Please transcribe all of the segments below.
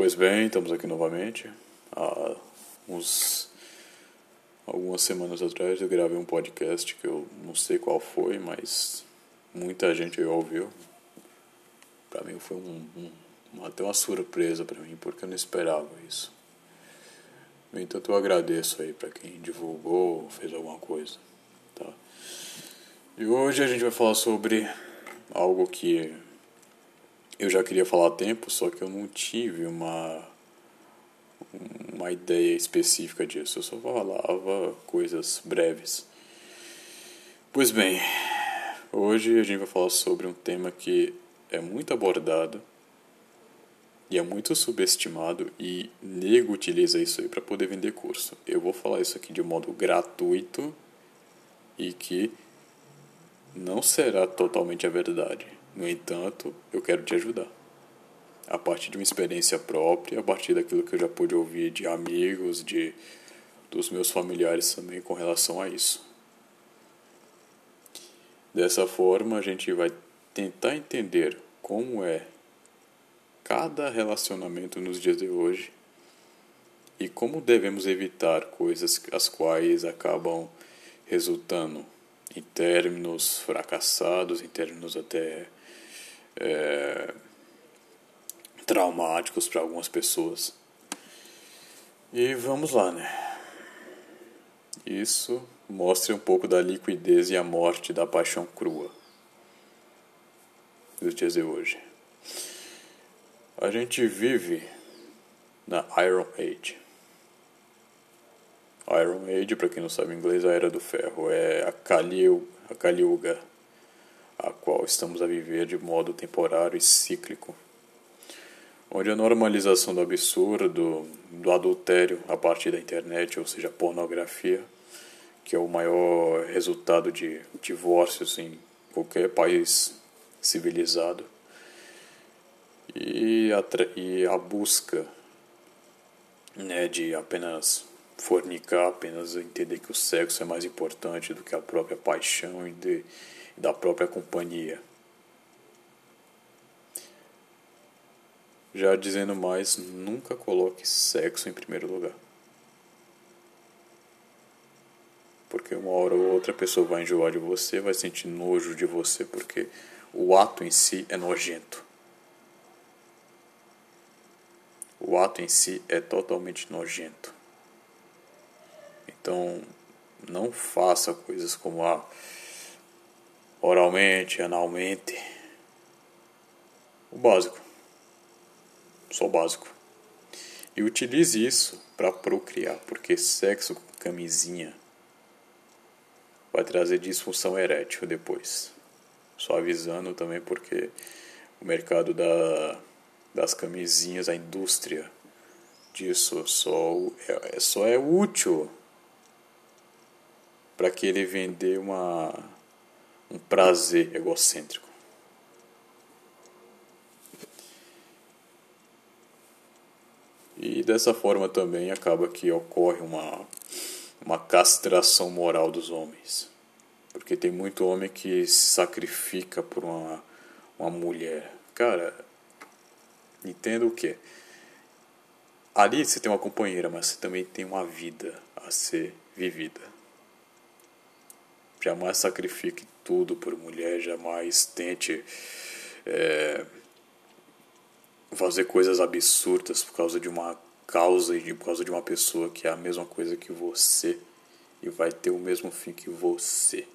Pois bem, estamos aqui novamente. Há uns algumas semanas atrás eu gravei um podcast que eu não sei qual foi, mas muita gente ouviu. Para mim foi um, um, até uma surpresa para mim, porque eu não esperava isso. No entanto, eu agradeço aí para quem divulgou, fez alguma coisa, tá? E hoje a gente vai falar sobre algo que eu já queria falar há tempo, só que eu não tive uma uma ideia específica disso. Eu só falava coisas breves. Pois bem, hoje a gente vai falar sobre um tema que é muito abordado e é muito subestimado e nego utiliza isso aí para poder vender curso. Eu vou falar isso aqui de modo gratuito e que não será totalmente a verdade. No entanto, eu quero te ajudar. A partir de uma experiência própria, a partir daquilo que eu já pude ouvir de amigos, de dos meus familiares também com relação a isso. Dessa forma, a gente vai tentar entender como é cada relacionamento nos dias de hoje e como devemos evitar coisas as quais acabam resultando em términos fracassados, em términos até é, traumáticos para algumas pessoas. E vamos lá, né? Isso mostra um pouco da liquidez e a morte da paixão crua dos dias de hoje. A gente vive na Iron Age. Iron Age, para quem não sabe inglês, a Era do Ferro, é a Kali, a a qual estamos a viver de modo temporário e cíclico, onde a normalização do absurdo, do adultério a partir da internet, ou seja, pornografia, que é o maior resultado de divórcios em qualquer país civilizado, e a, e a busca né, de apenas fornicar, apenas entender que o sexo é mais importante do que a própria paixão e de da própria companhia. Já dizendo mais, nunca coloque sexo em primeiro lugar. Porque uma hora ou outra a pessoa vai enjoar de você, vai sentir nojo de você, porque o ato em si é nojento. O ato em si é totalmente nojento. Então, não faça coisas como a. Ah, oralmente, analmente. O básico. Só o básico. E utilize isso para procriar, porque sexo com camisinha vai trazer disfunção erétil depois. Só avisando também porque o mercado da, das camisinhas, a indústria disso só é, só é útil para que ele vender uma um prazer egocêntrico. E dessa forma também acaba que ocorre uma, uma castração moral dos homens. Porque tem muito homem que se sacrifica por uma, uma mulher. Cara, entenda o que? Ali você tem uma companheira, mas você também tem uma vida a ser vivida. Jamais sacrifique tudo por mulher, jamais tente é, fazer coisas absurdas por causa de uma causa e por causa de uma pessoa que é a mesma coisa que você e vai ter o mesmo fim que você.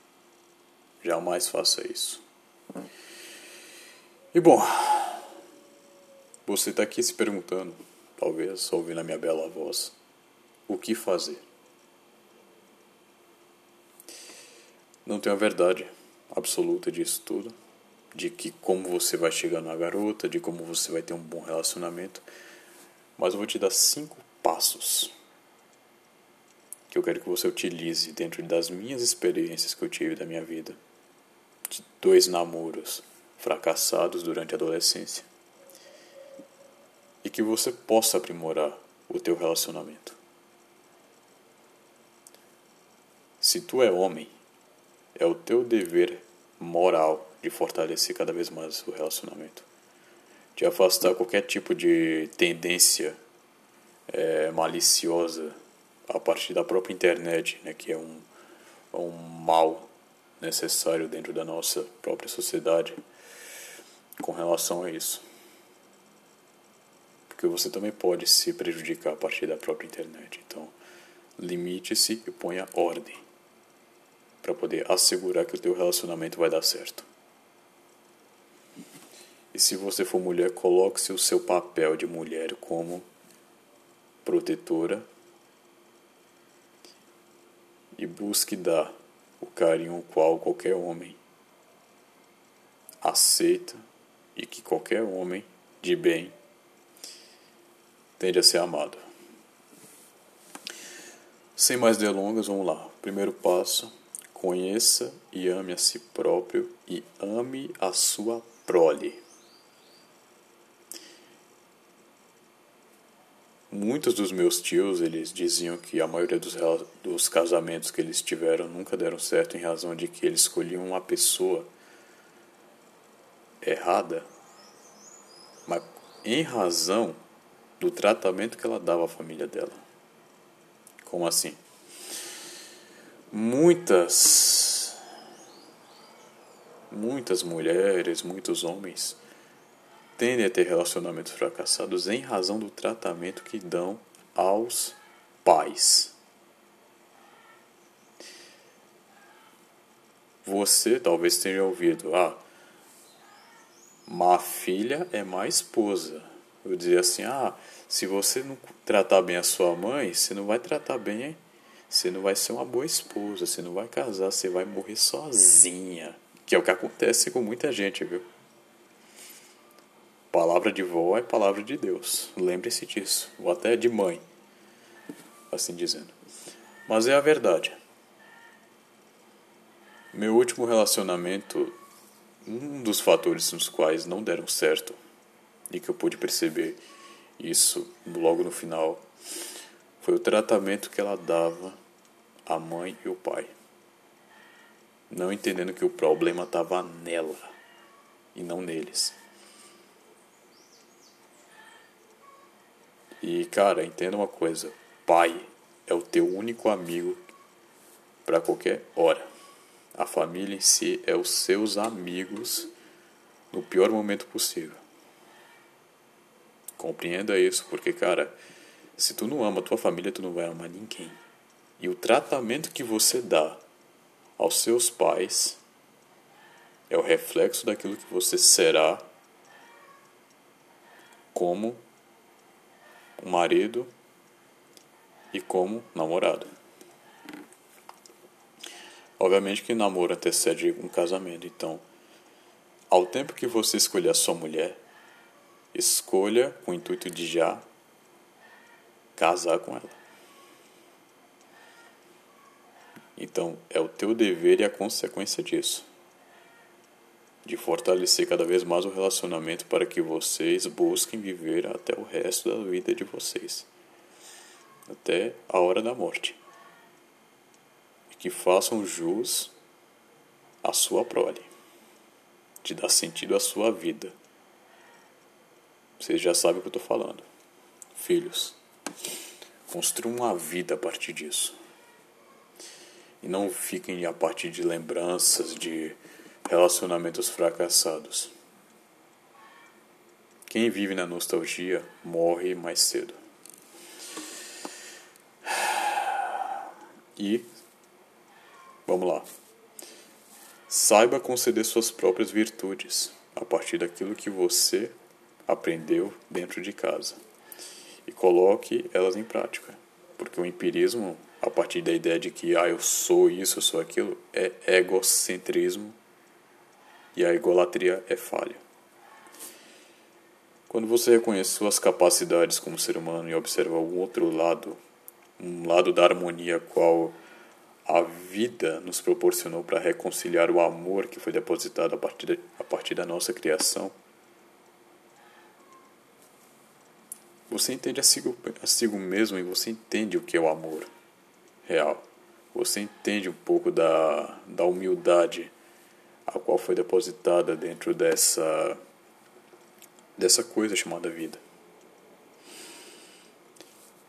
Jamais faça isso. E bom, você está aqui se perguntando, talvez ouvindo a minha bela voz, o que fazer? Não tenho a verdade absoluta disso tudo, de que como você vai chegar na garota, de como você vai ter um bom relacionamento, mas eu vou te dar cinco passos que eu quero que você utilize dentro das minhas experiências que eu tive da minha vida, de dois namoros fracassados durante a adolescência, e que você possa aprimorar o teu relacionamento. Se tu é homem, é o teu dever moral de fortalecer cada vez mais o relacionamento. de afastar qualquer tipo de tendência é, maliciosa a partir da própria internet, né, que é um, é um mal necessário dentro da nossa própria sociedade com relação a isso. Porque você também pode se prejudicar a partir da própria internet. Então, limite-se e ponha ordem para poder assegurar que o teu relacionamento vai dar certo. E se você for mulher, coloque-se o seu papel de mulher como protetora e busque dar o carinho qual qualquer homem aceita e que qualquer homem de bem tende a ser amado. Sem mais delongas, vamos lá. Primeiro passo: conheça e ame a si próprio e ame a sua prole. Muitos dos meus tios, eles diziam que a maioria dos, dos casamentos que eles tiveram nunca deram certo em razão de que eles escolhiam uma pessoa errada, mas em razão do tratamento que ela dava à família dela. Como assim? Muitas muitas mulheres, muitos homens tendem a ter relacionamentos fracassados em razão do tratamento que dão aos pais. Você talvez tenha ouvido, ah, má filha é má esposa. Eu dizia assim, ah, se você não tratar bem a sua mãe, você não vai tratar bem, você não vai ser uma boa esposa, você não vai casar, você vai morrer sozinha. Que é o que acontece com muita gente, viu? Palavra de vó é palavra de Deus. Lembre-se disso. Ou até de mãe. Assim dizendo. Mas é a verdade. Meu último relacionamento, um dos fatores nos quais não deram certo e que eu pude perceber isso logo no final, foi o tratamento que ela dava à mãe e ao pai. Não entendendo que o problema estava nela e não neles. E cara, entenda uma coisa: pai é o teu único amigo para qualquer hora. A família em si é os seus amigos no pior momento possível. Compreenda isso, porque cara, se tu não ama a tua família, tu não vai amar ninguém. E o tratamento que você dá aos seus pais é o reflexo daquilo que você será como um marido e como namorado. Obviamente que namoro antecede um casamento, então, ao tempo que você escolher a sua mulher, escolha com o intuito de já casar com ela. Então, é o teu dever e a consequência disso de fortalecer cada vez mais o relacionamento para que vocês busquem viver até o resto da vida de vocês, até a hora da morte. E que façam jus à sua prole, de dar sentido à sua vida. Vocês já sabem o que eu estou falando. Filhos, construam uma vida a partir disso. E não fiquem a partir de lembranças, de Relacionamentos fracassados. Quem vive na nostalgia morre mais cedo. E vamos lá. Saiba conceder suas próprias virtudes a partir daquilo que você aprendeu dentro de casa e coloque elas em prática, porque o empirismo, a partir da ideia de que ah, eu sou isso, eu sou aquilo, é egocentrismo e a egolatria é falha. Quando você reconhece suas capacidades como ser humano e observa algum outro lado, um lado da harmonia qual a vida nos proporcionou para reconciliar o amor que foi depositado a partir, de, a partir da nossa criação, você entende a si, a si mesmo e você entende o que é o amor real. Você entende um pouco da, da humildade a qual foi depositada dentro dessa dessa coisa chamada vida.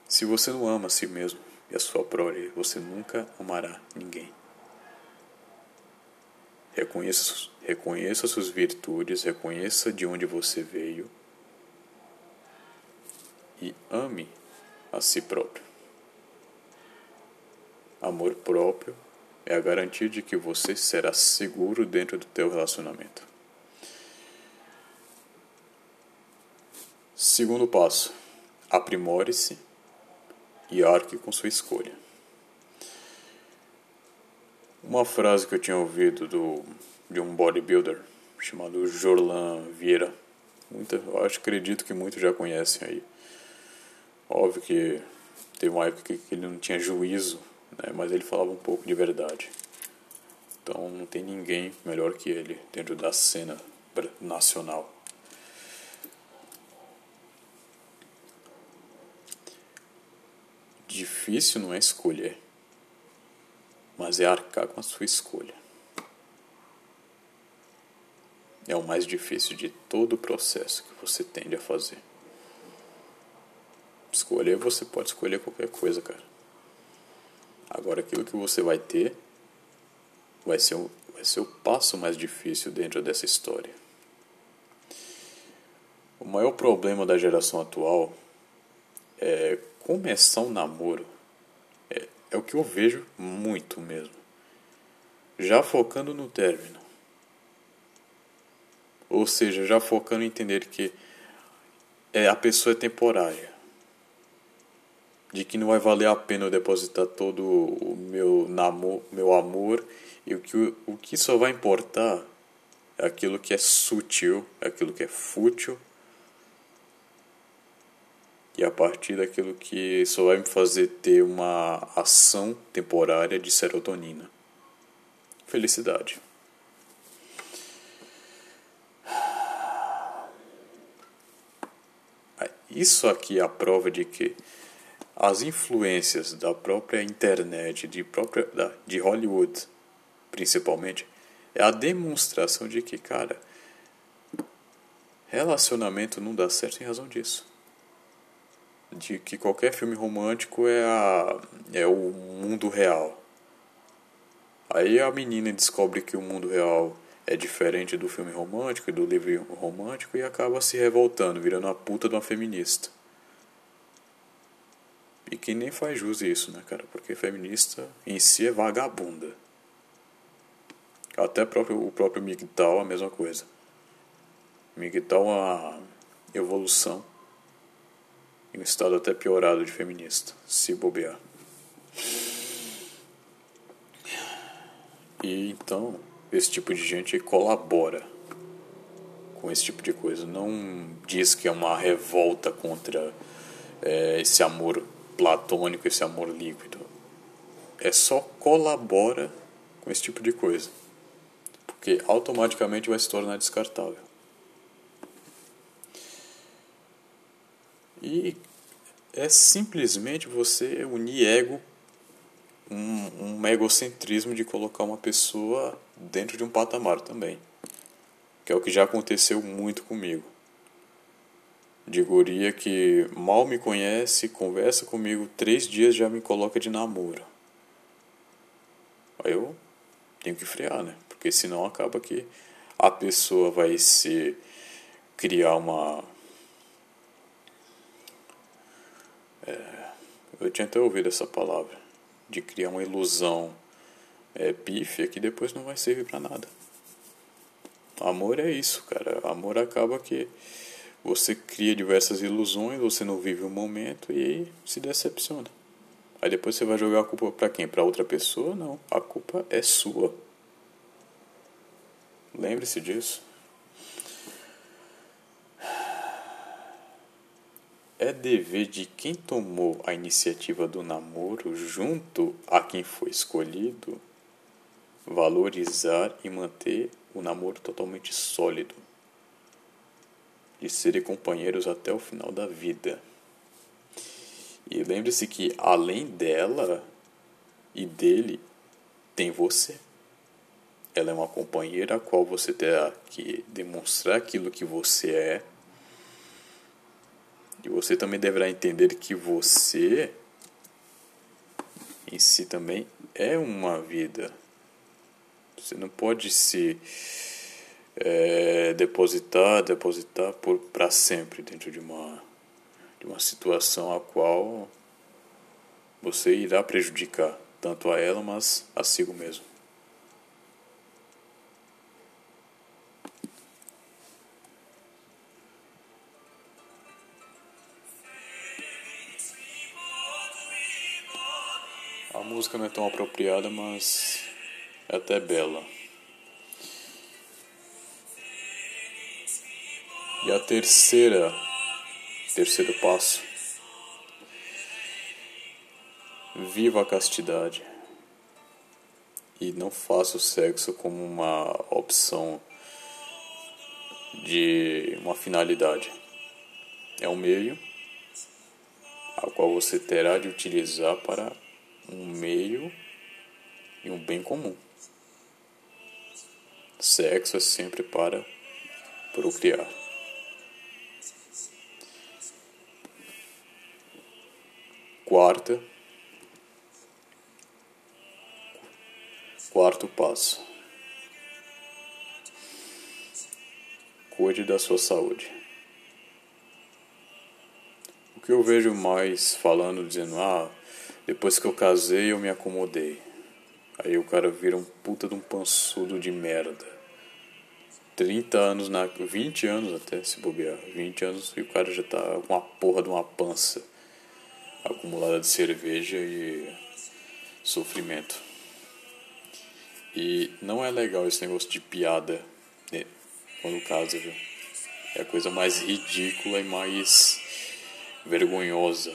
Se você não ama a si mesmo e a sua prole, você nunca amará ninguém. Reconheça, reconheça suas virtudes, reconheça de onde você veio e ame a si próprio. Amor próprio é a garantia de que você será seguro dentro do teu relacionamento. Segundo passo, aprimore-se e arque com sua escolha. Uma frase que eu tinha ouvido do, de um bodybuilder chamado Jorlan Vieira, muita, eu acho, acredito que muitos já conhecem aí. Óbvio que teve uma época que ele não tinha juízo, né, mas ele falava um pouco de verdade. Então não tem ninguém melhor que ele dentro da cena nacional. Difícil não é escolher, mas é arcar com a sua escolha. É o mais difícil de todo o processo que você tende a fazer. Escolher, você pode escolher qualquer coisa, cara. Agora, aquilo que você vai ter vai ser, o, vai ser o passo mais difícil dentro dessa história. O maior problema da geração atual é começar um namoro é, é o que eu vejo muito mesmo. Já focando no término. Ou seja, já focando em entender que é, a pessoa é temporária. De que não vai valer a pena eu depositar todo o meu, namor, meu amor e o que, o que só vai importar é aquilo que é sutil, é aquilo que é fútil e a partir daquilo que só vai me fazer ter uma ação temporária de serotonina. Felicidade. Isso aqui é a prova de que as influências da própria internet, de, própria, de Hollywood, principalmente, é a demonstração de que, cara, relacionamento não dá certo em razão disso de que qualquer filme romântico é, a, é o mundo real. Aí a menina descobre que o mundo real é diferente do filme romântico e do livro romântico e acaba se revoltando, virando a puta de uma feminista. E que nem faz jus isso, né, cara? Porque feminista em si é vagabunda. Até próprio, o próprio MGTOW a mesma coisa. MGTOW uma evolução em um estado até piorado de feminista, se bobear. E então, esse tipo de gente colabora com esse tipo de coisa. Não diz que é uma revolta contra é, esse amor platônico, esse amor líquido. É só colabora com esse tipo de coisa. Porque automaticamente vai se tornar descartável. E é simplesmente você unir ego, um, um egocentrismo de colocar uma pessoa dentro de um patamar também. Que é o que já aconteceu muito comigo. De guria que mal me conhece, conversa comigo, três dias já me coloca de namoro. Aí eu tenho que frear, né? Porque senão acaba que a pessoa vai se criar uma É, eu tinha até ouvido essa palavra, de criar uma ilusão é, pífia que depois não vai servir para nada. Amor é isso, cara. Amor acaba que você cria diversas ilusões, você não vive o momento e se decepciona. Aí depois você vai jogar a culpa para quem? Para outra pessoa? Não, a culpa é sua. Lembre-se disso. é dever de quem tomou a iniciativa do namoro junto a quem foi escolhido valorizar e manter o namoro totalmente sólido, de serem companheiros até o final da vida. E lembre-se que além dela e dele, tem você. Ela é uma companheira a qual você terá que demonstrar aquilo que você é E você também deverá entender que você em si também é uma vida. Você não pode se é, depositar, depositar para sempre dentro de uma, de uma situação a qual você irá prejudicar tanto a ela, mas a si mesmo. A música não é tão apropriada, mas é até bela. E a terceira, terceiro passo, viva a castidade e não faça o sexo como uma opção de uma finalidade. É um meio a qual você terá de utilizar para um meio e um bem comum. Sexo é sempre para procriar. Quarta. Quarto passo. Cuide da sua saúde. O que eu vejo mais falando, dizendo, ah, depois que eu casei eu me acomodei. Aí o cara vira um puta de um pançudo de merda. 30 anos, na, 20 anos até se bobear, 20 anos e o cara já tá com a porra de uma pança acumulada de cerveja e sofrimento. E não é legal esse negócio de piada né, quando casa, viu? É a coisa mais ridícula e mais vergonhosa.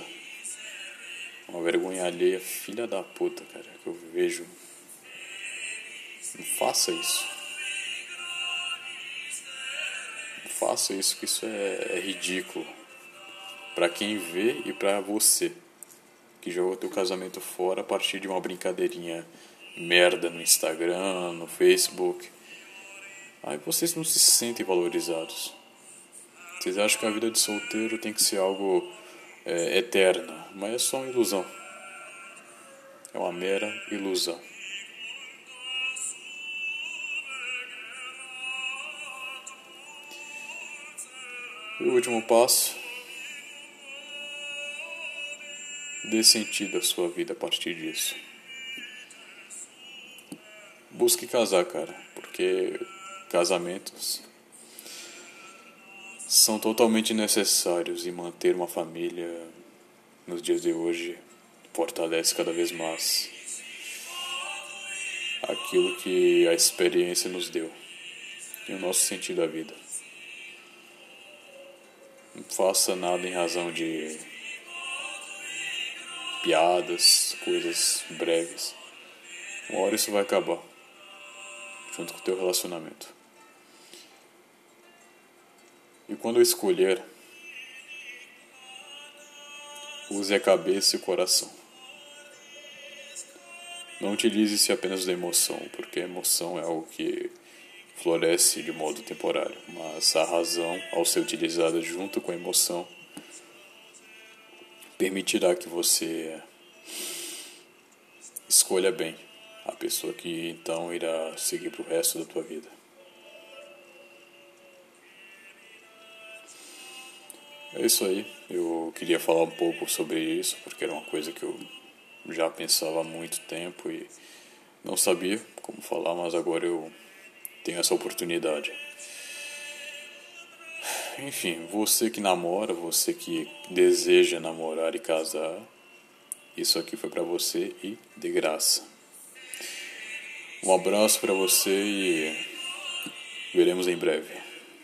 Uma vergonha alheia, filha da puta, cara, que eu vejo. Não faça isso. Não faça isso, que isso é, é ridículo para quem vê e para você que jogou teu casamento fora a partir de uma brincadeirinha merda no Instagram, no Facebook. Aí vocês não se sentem valorizados. Vocês acham que a vida de solteiro tem que ser algo é, eterna, mas é só uma ilusão. É uma mera ilusão. E o último passo Dê sentido à sua vida a partir disso. Busque casar, cara, porque casamentos são totalmente necessários e manter uma família nos dias de hoje fortalece cada vez mais aquilo que a experiência nos deu e o nosso sentido da vida. Não faça nada em razão de piadas, coisas breves. Uma hora isso vai acabar, junto com o teu relacionamento. E quando escolher, use a cabeça e o coração. Não utilize-se apenas da emoção, porque a emoção é algo que floresce de modo temporário, mas a razão, ao ser utilizada junto com a emoção, permitirá que você escolha bem a pessoa que então irá seguir para o resto da tua vida. É isso aí. Eu queria falar um pouco sobre isso porque era uma coisa que eu já pensava há muito tempo e não sabia como falar, mas agora eu tenho essa oportunidade. Enfim, você que namora, você que deseja namorar e casar, isso aqui foi para você e de graça. Um abraço para você e veremos em breve.